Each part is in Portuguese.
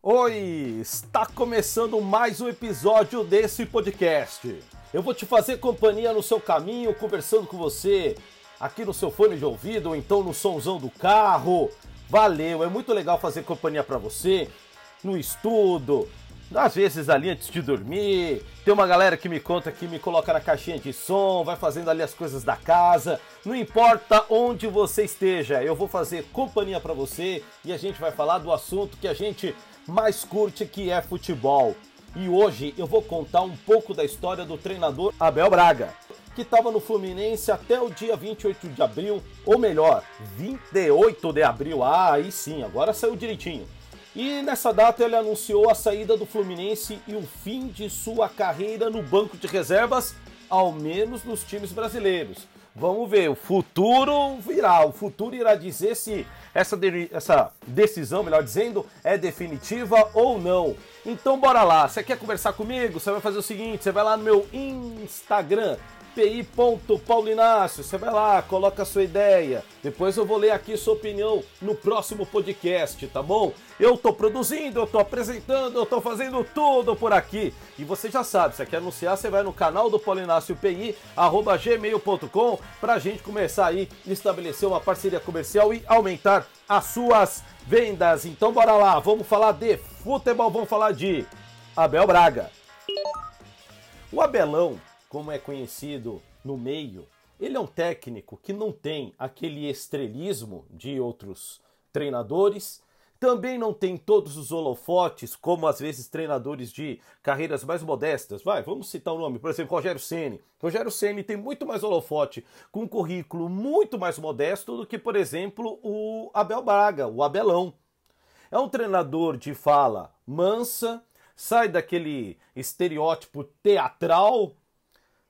Oi, está começando mais um episódio desse podcast. Eu vou te fazer companhia no seu caminho, conversando com você aqui no seu fone de ouvido ou então no somzão do carro. Valeu, é muito legal fazer companhia para você no estudo, às vezes ali antes de dormir. Tem uma galera que me conta que me coloca na caixinha de som, vai fazendo ali as coisas da casa. Não importa onde você esteja, eu vou fazer companhia para você e a gente vai falar do assunto que a gente mais curte, que é futebol. E hoje eu vou contar um pouco da história do treinador Abel Braga, que estava no Fluminense até o dia 28 de abril, ou melhor, 28 de abril. Ah, aí sim, agora saiu direitinho. E nessa data ele anunciou a saída do Fluminense e o fim de sua carreira no banco de reservas, ao menos nos times brasileiros. Vamos ver, o futuro virá, o futuro irá dizer se essa, de, essa decisão, melhor dizendo, é definitiva ou não. Então bora lá, você quer conversar comigo? Você vai fazer o seguinte, você vai lá no meu Instagram, pi.paulinácio. Você vai lá, coloca a sua ideia. Depois eu vou ler aqui sua opinião no próximo podcast, tá bom? Eu tô produzindo, eu tô apresentando, eu tô fazendo tudo por aqui. E você já sabe, se quer anunciar, você vai no canal do Paulinácio PI, arroba gmail.com, pra gente começar aí, estabelecer uma parceria comercial e aumentar as suas vendas. Então bora lá, vamos falar de futebol, vamos falar de Abel Braga. O Abelão como é conhecido no meio, ele é um técnico que não tem aquele estrelismo de outros treinadores, também não tem todos os holofotes, como às vezes treinadores de carreiras mais modestas. Vai, vamos citar o um nome, por exemplo, Rogério Ceni. Rogério Ceni tem muito mais holofote, com um currículo muito mais modesto do que, por exemplo, o Abel Braga, o Abelão. É um treinador de fala mansa, sai daquele estereótipo teatral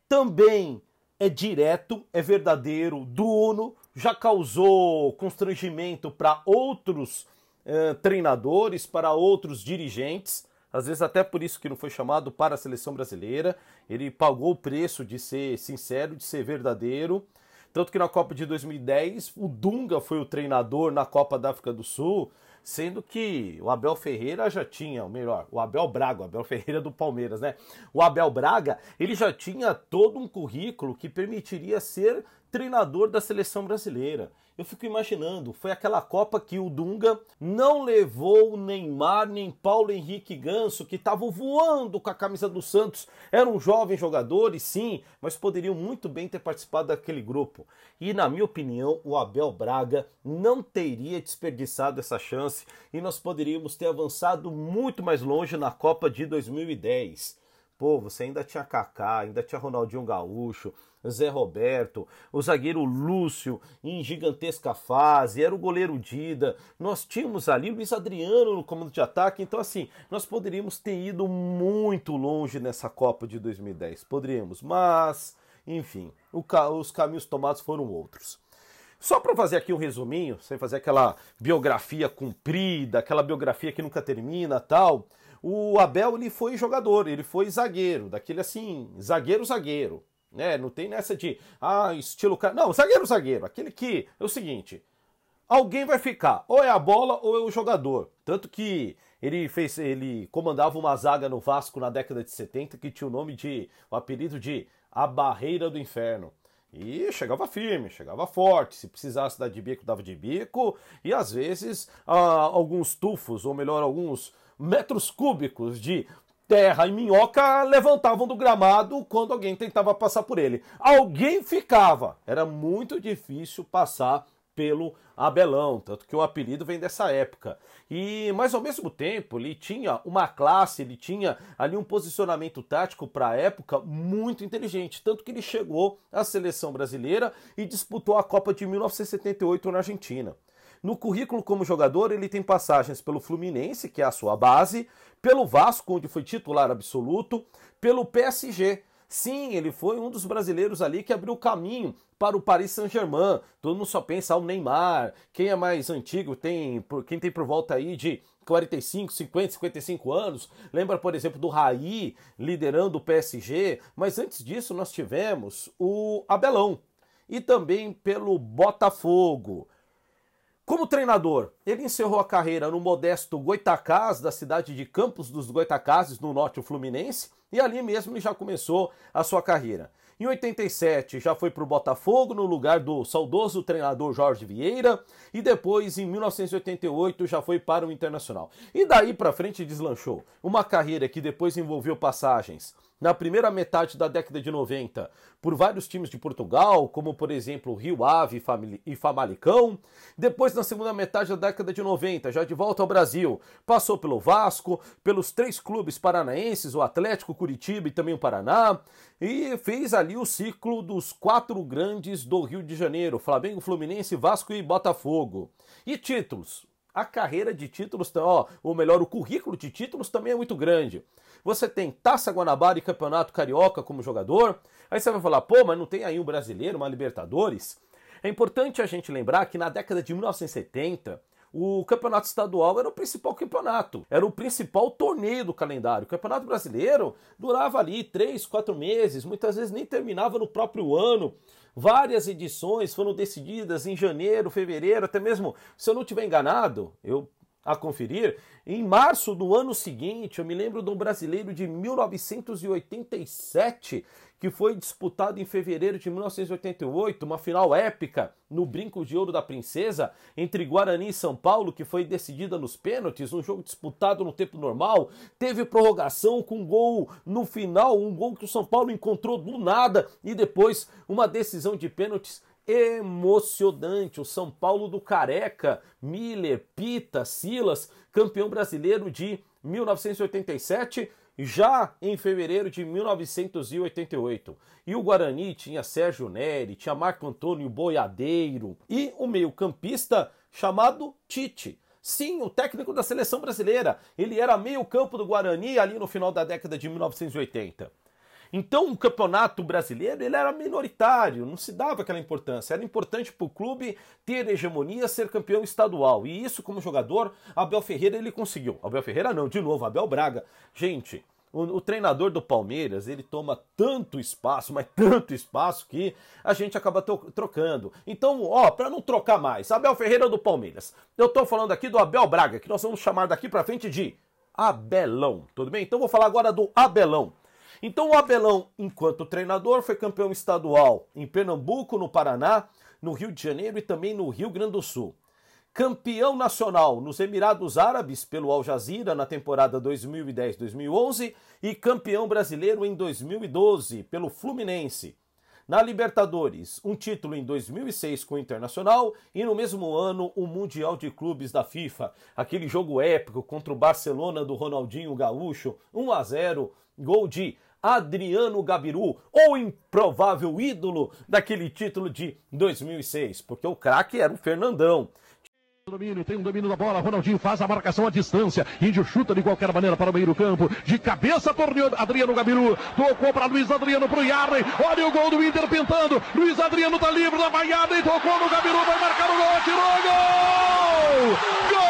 também é direto, é verdadeiro, duno, já causou constrangimento para outros eh, treinadores, para outros dirigentes, às vezes até por isso que não foi chamado para a seleção brasileira. Ele pagou o preço de ser sincero, de ser verdadeiro. Tanto que na Copa de 2010, o Dunga foi o treinador na Copa da África do Sul sendo que o Abel Ferreira já tinha, ou melhor, o Abel Braga, o Abel Ferreira do Palmeiras, né? O Abel Braga, ele já tinha todo um currículo que permitiria ser treinador da seleção brasileira. Eu fico imaginando, foi aquela Copa que o Dunga não levou Neymar nem Paulo Henrique Ganso, que estavam voando com a camisa do Santos. Eram jovens jogadores, sim, mas poderiam muito bem ter participado daquele grupo. E, na minha opinião, o Abel Braga não teria desperdiçado essa chance e nós poderíamos ter avançado muito mais longe na Copa de 2010. Pô, você ainda tinha Kaká, ainda tinha Ronaldinho Gaúcho, Zé Roberto, o zagueiro Lúcio em gigantesca fase, era o goleiro Dida. Nós tínhamos ali Luiz Adriano no comando de ataque, então assim, nós poderíamos ter ido muito longe nessa Copa de 2010. Poderíamos, mas, enfim, os caminhos tomados foram outros. Só para fazer aqui um resuminho, sem fazer aquela biografia comprida, aquela biografia que nunca termina, tal. O Abel ele foi jogador, ele foi zagueiro, daquele assim, zagueiro zagueiro, né? Não tem nessa de ah, estilo. Não, zagueiro zagueiro, aquele que é o seguinte, alguém vai ficar, ou é a bola ou é o jogador. Tanto que ele fez, ele comandava uma zaga no Vasco na década de 70 que tinha o nome de, o apelido de a barreira do inferno. E chegava firme, chegava forte. Se precisasse dar de bico, dava de bico. E às vezes ah, alguns tufos, ou melhor, alguns metros cúbicos de terra e minhoca levantavam do gramado quando alguém tentava passar por ele. Alguém ficava. Era muito difícil passar pelo Abelão, tanto que o apelido vem dessa época. E mas ao mesmo tempo, ele tinha uma classe, ele tinha ali um posicionamento tático para a época muito inteligente, tanto que ele chegou à seleção brasileira e disputou a Copa de 1978 na Argentina. No currículo como jogador, ele tem passagens pelo Fluminense, que é a sua base, pelo Vasco, onde foi titular absoluto, pelo PSG. Sim, ele foi um dos brasileiros ali que abriu o caminho para o Paris Saint-Germain. Todo mundo só pensa ao Neymar. Quem é mais antigo, tem, quem tem por volta aí de 45, 50, 55 anos. Lembra, por exemplo, do Raí liderando o PSG. Mas antes disso, nós tivemos o Abelão. E também pelo Botafogo. Como treinador, ele encerrou a carreira no modesto Goitacás, da cidade de Campos dos Goitacazes, no norte fluminense, e ali mesmo ele já começou a sua carreira. Em 87 já foi para o Botafogo no lugar do saudoso treinador Jorge Vieira e depois em 1988 já foi para o Internacional. E daí para frente deslanchou. Uma carreira que depois envolveu passagens na primeira metade da década de 90 por vários times de Portugal, como por exemplo Rio Ave e Famalicão. Depois, na segunda metade da década de 90, já de volta ao Brasil, passou pelo Vasco, pelos três clubes paranaenses, o Atlético, Curitiba e também o Paraná, e fez ali o ciclo dos quatro grandes do Rio de Janeiro: Flamengo, Fluminense, Vasco e Botafogo. E títulos. A carreira de títulos, ó, ou melhor, o currículo de títulos também é muito grande. Você tem Taça Guanabara e Campeonato Carioca como jogador. Aí você vai falar, pô, mas não tem aí um brasileiro, uma Libertadores? É importante a gente lembrar que na década de 1970, o campeonato estadual era o principal campeonato, era o principal torneio do calendário. O campeonato brasileiro durava ali três, quatro meses, muitas vezes nem terminava no próprio ano. Várias edições foram decididas em janeiro, fevereiro, até mesmo, se eu não estiver enganado, eu a conferir, em março do ano seguinte, eu me lembro um brasileiro de 1987 que foi disputado em fevereiro de 1988, uma final épica no Brinco de Ouro da Princesa entre Guarani e São Paulo, que foi decidida nos pênaltis, um jogo disputado no tempo normal, teve prorrogação com gol no final, um gol que o São Paulo encontrou do nada e depois uma decisão de pênaltis emocionante. O São Paulo do Careca, Miller, Pita, Silas, campeão brasileiro de 1987, já em fevereiro de 1988. E o Guarani tinha Sérgio Neri, tinha Marco Antônio Boiadeiro e o meio-campista chamado Tite. Sim, o técnico da seleção brasileira. Ele era meio-campo do Guarani ali no final da década de 1980. Então o campeonato brasileiro ele era minoritário, não se dava aquela importância. Era importante para o clube ter hegemonia, ser campeão estadual. E isso, como jogador, Abel Ferreira ele conseguiu. Abel Ferreira não, de novo, Abel Braga. Gente, o, o, treinador do Palmeiras, ele toma tanto espaço, mas tanto espaço que a gente acaba trocando. Então, ó, para não trocar mais, Abel Ferreira do Palmeiras. Eu tô falando aqui do Abel Braga, que nós vamos chamar daqui para frente de Abelão, tudo bem? Então vou falar agora do Abelão. Então o Abelão, enquanto treinador, foi campeão estadual em Pernambuco, no Paraná, no Rio de Janeiro e também no Rio Grande do Sul. Campeão nacional nos Emirados Árabes pelo Al Jazeera na temporada 2010-2011 e campeão brasileiro em 2012 pelo Fluminense. Na Libertadores, um título em 2006 com o Internacional e no mesmo ano o Mundial de Clubes da FIFA, aquele jogo épico contra o Barcelona do Ronaldinho Gaúcho, 1 a 0, gol de Adriano Gabiru, o improvável ídolo daquele título de 2006, porque o craque era o Fernandão. Domínio, tem um domínio da bola, Ronaldinho faz a marcação à distância, Índio chuta de qualquer maneira para o meio do campo, de cabeça torneou Adriano Gabiru, tocou para Luiz Adriano para o Yarley, olha o gol do Inter pintando, Luiz Adriano está livre da vaiada e tocou no Gabiru, vai marcar o gol, atirou, gol! Gol!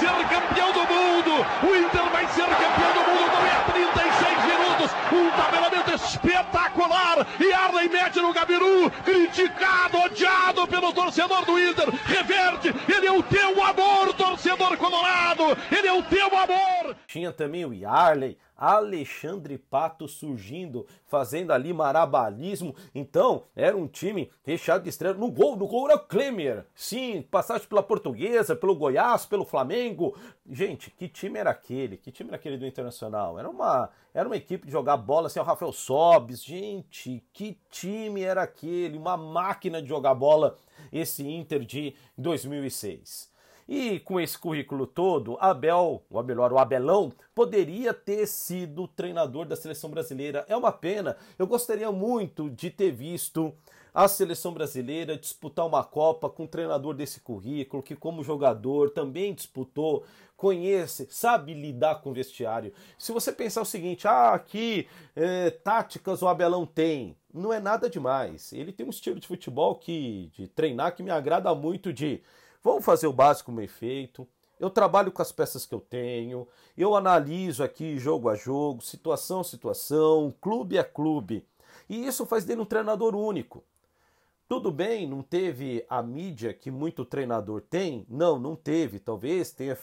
ser campeão do mundo! O Inter vai ser campeão do mundo também há 36 minutos! Um tabelamento espetacular! E Arley mete no Gabiru, criticado, odiado pelo torcedor do Inter, reverte! Ele é o teu amor, torcedor colorado! Ele é o teu amor! Tinha também o Yarley, Alexandre Pato surgindo, fazendo ali marabalismo. Então, era um time recheado de estrelas. No gol, no gol era Klemer. Sim, passagem pela Portuguesa, pelo Goiás, pelo Flamengo. Gente, que time era aquele? Que time era aquele do Internacional? Era uma, era uma equipe de jogar bola assim, o Rafael Sobis. Gente, que time era aquele? Uma máquina de jogar bola esse Inter de 2006. E com esse currículo todo, Abel, ou melhor, o Abelão, poderia ter sido treinador da seleção brasileira. É uma pena. Eu gostaria muito de ter visto a seleção brasileira disputar uma Copa com um treinador desse currículo, que como jogador também disputou, conhece, sabe lidar com vestiário. Se você pensar o seguinte, ah, aqui é, táticas o Abelão tem, não é nada demais. Ele tem um estilo de futebol que de treinar que me agrada muito de Vamos fazer o básico bem feito. Eu trabalho com as peças que eu tenho, eu analiso aqui jogo a jogo, situação a situação, clube a clube. E isso faz dele um treinador único. Tudo bem, não teve a mídia que muito treinador tem? Não, não teve. Talvez tenha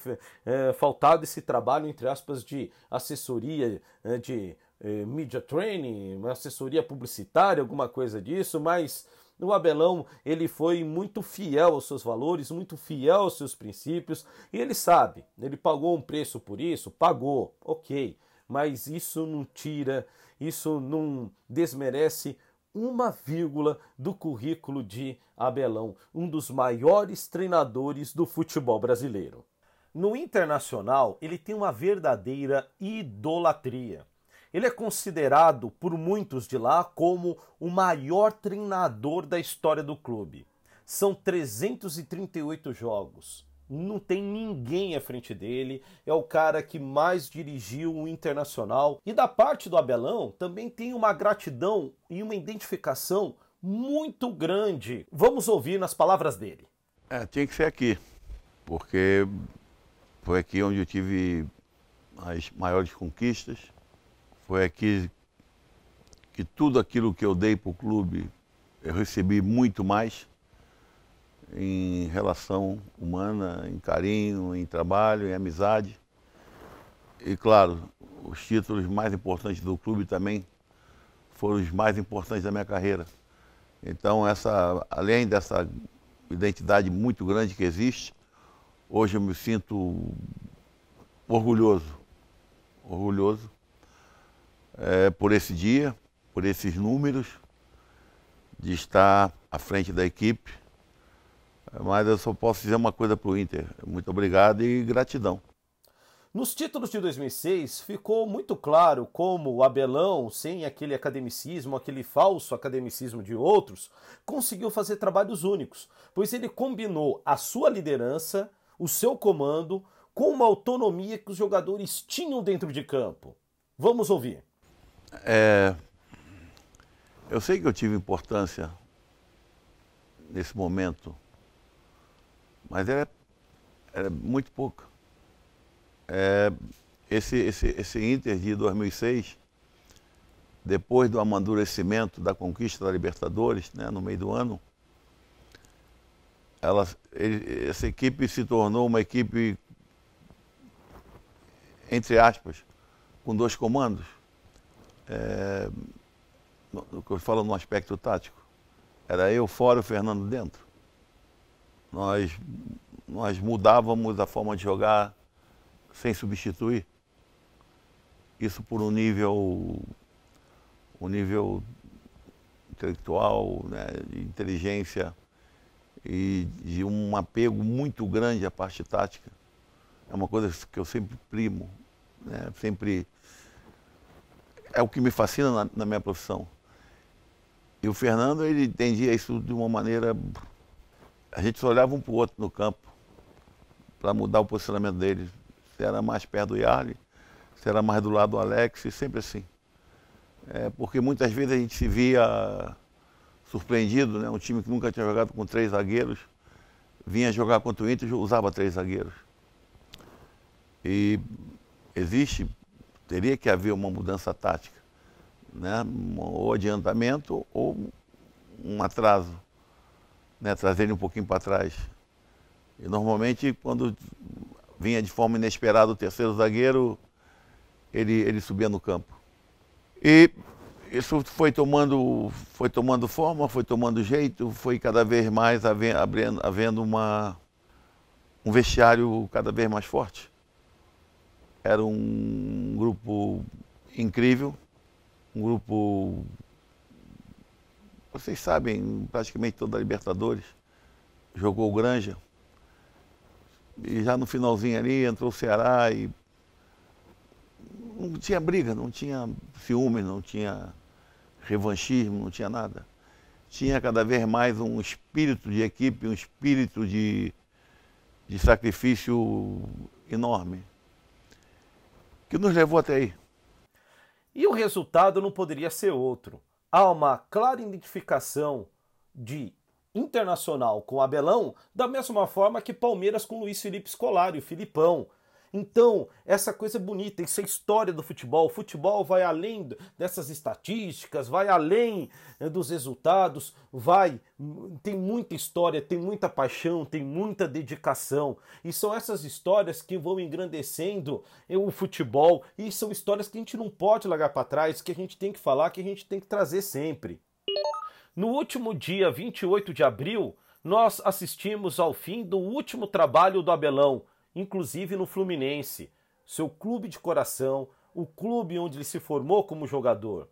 é, faltado esse trabalho, entre aspas, de assessoria, é, de é, media training, assessoria publicitária, alguma coisa disso, mas o Abelão, ele foi muito fiel aos seus valores, muito fiel aos seus princípios, e ele sabe, ele pagou um preço por isso? Pagou, ok, mas isso não tira, isso não desmerece uma vírgula do currículo de Abelão, um dos maiores treinadores do futebol brasileiro. No internacional, ele tem uma verdadeira idolatria. Ele é considerado por muitos de lá como o maior treinador da história do clube. São 338 jogos. Não tem ninguém à frente dele. É o cara que mais dirigiu o Internacional. E da parte do Abelão também tem uma gratidão e uma identificação muito grande. Vamos ouvir nas palavras dele. É, tinha que ser aqui, porque foi aqui onde eu tive as maiores conquistas foi aqui que tudo aquilo que eu dei para o clube eu recebi muito mais em relação humana, em carinho, em trabalho, em amizade. E claro, os títulos mais importantes do clube também foram os mais importantes da minha carreira. Então, essa, além dessa identidade muito grande que existe, hoje eu me sinto orgulhoso, orgulhoso é, por esse dia, por esses números, de estar à frente da equipe. Mas eu só posso dizer uma coisa para o Inter: muito obrigado e gratidão. Nos títulos de 2006 ficou muito claro como o Abelão, sem aquele academicismo, aquele falso academicismo de outros, conseguiu fazer trabalhos únicos, pois ele combinou a sua liderança, o seu comando, com uma autonomia que os jogadores tinham dentro de campo. Vamos ouvir. É, eu sei que eu tive importância nesse momento, mas era, era muito pouca. É, esse, esse, esse Inter de 2006, depois do amadurecimento da conquista da Libertadores, né, no meio do ano, ela, ele, essa equipe se tornou uma equipe, entre aspas, com dois comandos é, falo no aspecto tático, era eu fora o Fernando dentro. Nós, nós mudávamos a forma de jogar sem substituir. Isso por um nível, um nível intelectual, né, de inteligência e de um apego muito grande à parte tática. É uma coisa que eu sempre primo, né, sempre é o que me fascina na, na minha profissão. E o Fernando, ele entendia isso de uma maneira. A gente só olhava um para o outro no campo para mudar o posicionamento dele. Se era mais perto do Yarley, se era mais do lado do Alex, sempre assim. É, porque muitas vezes a gente se via surpreendido, né? um time que nunca tinha jogado com três zagueiros, vinha jogar contra o Inter e usava três zagueiros. E existe teria que haver uma mudança tática, né? ou adiantamento ou um atraso, né? trazer ele um pouquinho para trás. E normalmente quando vinha de forma inesperada o terceiro zagueiro, ele, ele subia no campo. E isso foi tomando, foi tomando forma, foi tomando jeito, foi cada vez mais havendo, havendo uma, um vestiário cada vez mais forte. Era um grupo incrível, um grupo, vocês sabem, praticamente toda a Libertadores. Jogou o Granja. E já no finalzinho ali entrou o Ceará e não tinha briga, não tinha ciúme, não tinha revanchismo, não tinha nada. Tinha cada vez mais um espírito de equipe, um espírito de, de sacrifício enorme que nos levou até aí. E o resultado não poderia ser outro. Há uma clara identificação de internacional com Abelão, da mesma forma que Palmeiras com Luiz Felipe Scolari, o Filipão. Então, essa coisa bonita, isso é história do futebol. O futebol vai além dessas estatísticas, vai além né, dos resultados, vai tem muita história, tem muita paixão, tem muita dedicação. E são essas histórias que vão engrandecendo o futebol e são histórias que a gente não pode largar para trás, que a gente tem que falar, que a gente tem que trazer sempre. No último dia 28 de abril, nós assistimos ao fim do último trabalho do Abelão inclusive no Fluminense, seu clube de coração, o clube onde ele se formou como jogador.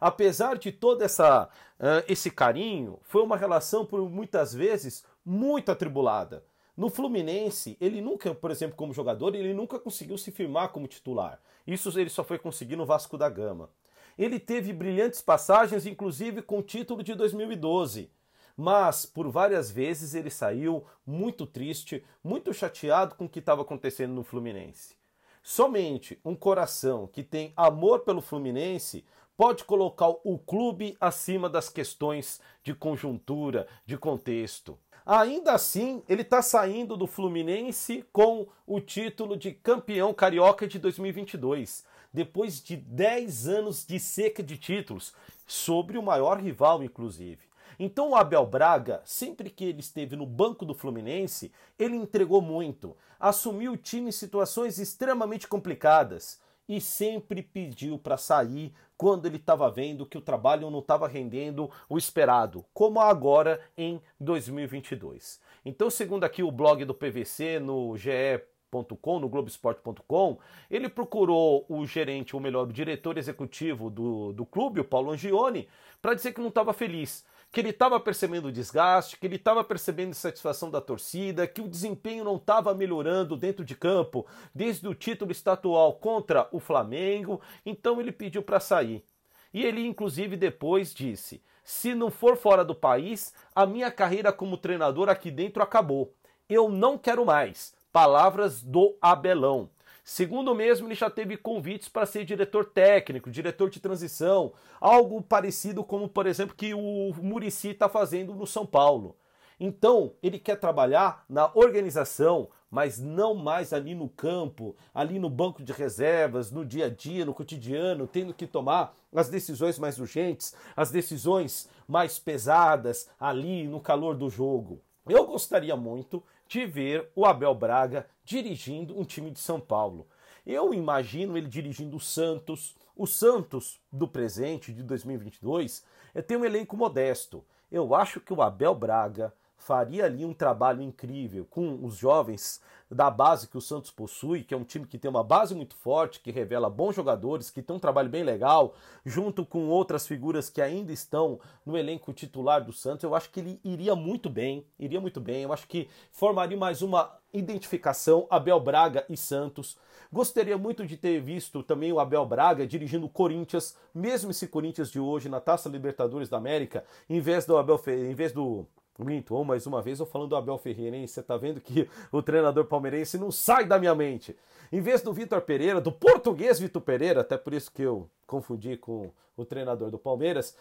Apesar de todo essa, uh, esse carinho, foi uma relação por muitas vezes muito atribulada. No Fluminense, ele nunca, por exemplo, como jogador, ele nunca conseguiu se firmar como titular. Isso ele só foi conseguir no Vasco da Gama. Ele teve brilhantes passagens, inclusive com o título de 2012 mas por várias vezes ele saiu muito triste, muito chateado com o que estava acontecendo no Fluminense. Somente um coração que tem amor pelo Fluminense pode colocar o clube acima das questões de conjuntura, de contexto. Ainda assim, ele está saindo do Fluminense com o título de campeão carioca de 2022, depois de 10 anos de seca de títulos, sobre o maior rival, inclusive. Então o Abel Braga, sempre que ele esteve no banco do Fluminense, ele entregou muito, assumiu o time em situações extremamente complicadas e sempre pediu para sair quando ele estava vendo que o trabalho não estava rendendo o esperado, como agora em 2022. Então, segundo aqui o blog do PVC no GE.com, no Globoesporte.com, ele procurou o gerente, ou melhor, o diretor executivo do, do clube, o Paulo Angione, para dizer que não estava feliz que ele estava percebendo o desgaste, que ele estava percebendo a insatisfação da torcida, que o desempenho não estava melhorando dentro de campo, desde o título estatual contra o Flamengo, então ele pediu para sair. E ele, inclusive, depois disse: se não for fora do país, a minha carreira como treinador aqui dentro acabou. Eu não quero mais. Palavras do Abelão. Segundo mesmo, ele já teve convites para ser diretor técnico, diretor de transição, algo parecido como, por exemplo, que o Murici está fazendo no São Paulo. Então, ele quer trabalhar na organização, mas não mais ali no campo, ali no banco de reservas, no dia a dia, no cotidiano, tendo que tomar as decisões mais urgentes, as decisões mais pesadas ali no calor do jogo. Eu gostaria muito de ver o Abel Braga dirigindo um time de São Paulo. Eu imagino ele dirigindo o Santos. O Santos do presente, de 2022, é tem um elenco modesto. Eu acho que o Abel Braga faria ali um trabalho incrível com os jovens da base que o Santos possui, que é um time que tem uma base muito forte, que revela bons jogadores, que tem um trabalho bem legal, junto com outras figuras que ainda estão no elenco titular do Santos, eu acho que ele iria muito bem, iria muito bem. Eu acho que formaria mais uma identificação Abel Braga e Santos. Gostaria muito de ter visto também o Abel Braga dirigindo o Corinthians, mesmo esse Corinthians de hoje na Taça Libertadores da América, em vez do Abel, em vez do Minto, ou mais uma vez eu falando do Abel Ferreira, hein? Você tá vendo que o treinador palmeirense não sai da minha mente. Em vez do Vitor Pereira, do português Vitor Pereira, até por isso que eu confundi com o treinador do Palmeiras,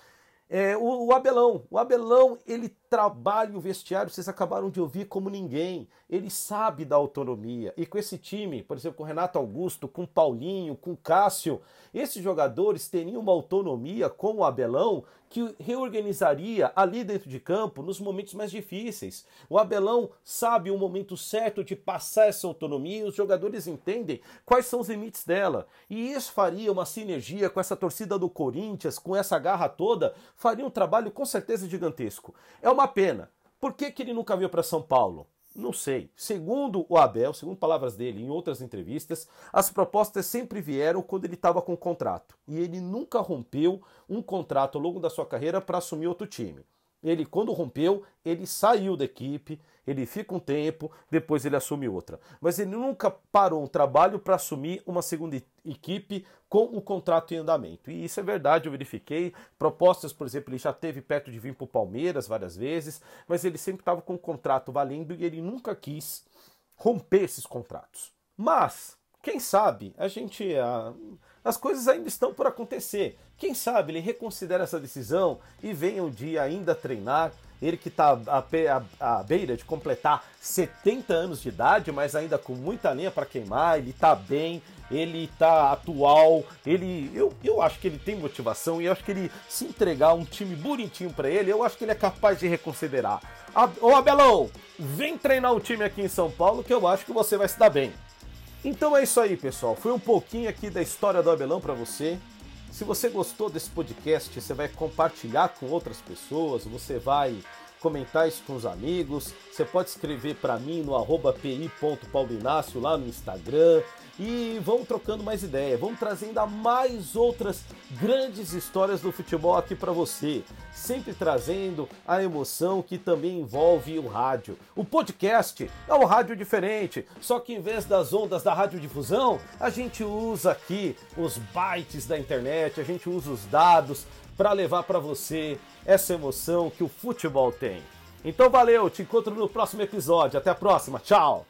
é, o, o, Abelão, o Abelão, ele trabalha o vestiário, vocês acabaram de ouvir como ninguém. Ele sabe da autonomia. E com esse time, por exemplo, com Renato Augusto, com Paulinho, com Cássio, esses jogadores teriam uma autonomia com o Abelão que reorganizaria ali dentro de campo nos momentos mais difíceis. O Abelão sabe o momento certo de passar essa autonomia e os jogadores entendem quais são os limites dela. E isso faria uma sinergia com essa torcida do Corinthians, com essa garra toda, faria um trabalho com certeza gigantesco. É uma pena. Por que, que ele nunca veio para São Paulo? Não sei. Segundo o Abel, segundo palavras dele em outras entrevistas, as propostas sempre vieram quando ele estava com contrato. E ele nunca rompeu um contrato ao longo da sua carreira para assumir outro time. Ele, quando rompeu, ele saiu da equipe, ele fica um tempo, depois ele assume outra. Mas ele nunca parou um trabalho para assumir uma segunda equipe com o contrato em andamento. E isso é verdade, eu verifiquei. Propostas, por exemplo, ele já teve perto de vir para o Palmeiras várias vezes, mas ele sempre estava com o contrato valendo e ele nunca quis romper esses contratos. Mas, quem sabe, a gente. A, as coisas ainda estão por acontecer. Quem sabe ele reconsidera essa decisão e venha um dia ainda treinar ele que está à, beira de completar 70 anos de idade, mas ainda com muita linha para queimar, ele está bem, ele está atual, ele eu, eu acho que ele tem motivação e eu acho que ele se entregar um time bonitinho para ele, eu acho que ele é capaz de reconsiderar. Ô Abelão, vem treinar um time aqui em São Paulo que eu acho que você vai se dar bem. Então é isso aí, pessoal. Foi um pouquinho aqui da história do Abelão para você. Se você gostou desse podcast, você vai compartilhar com outras pessoas, você vai comentar isso com os amigos. Você pode escrever para mim no arroba pi.paulinácio lá no Instagram e vamos trocando mais ideia, vamos trazendo mais outras grandes histórias do futebol aqui para você, sempre trazendo a emoção que também envolve o rádio. O podcast é um rádio diferente, só que em vez das ondas da radiodifusão, a gente usa aqui os bytes da internet, a gente usa os dados para levar para você essa emoção que o futebol tem. Então valeu, te encontro no próximo episódio. Até a próxima, tchau!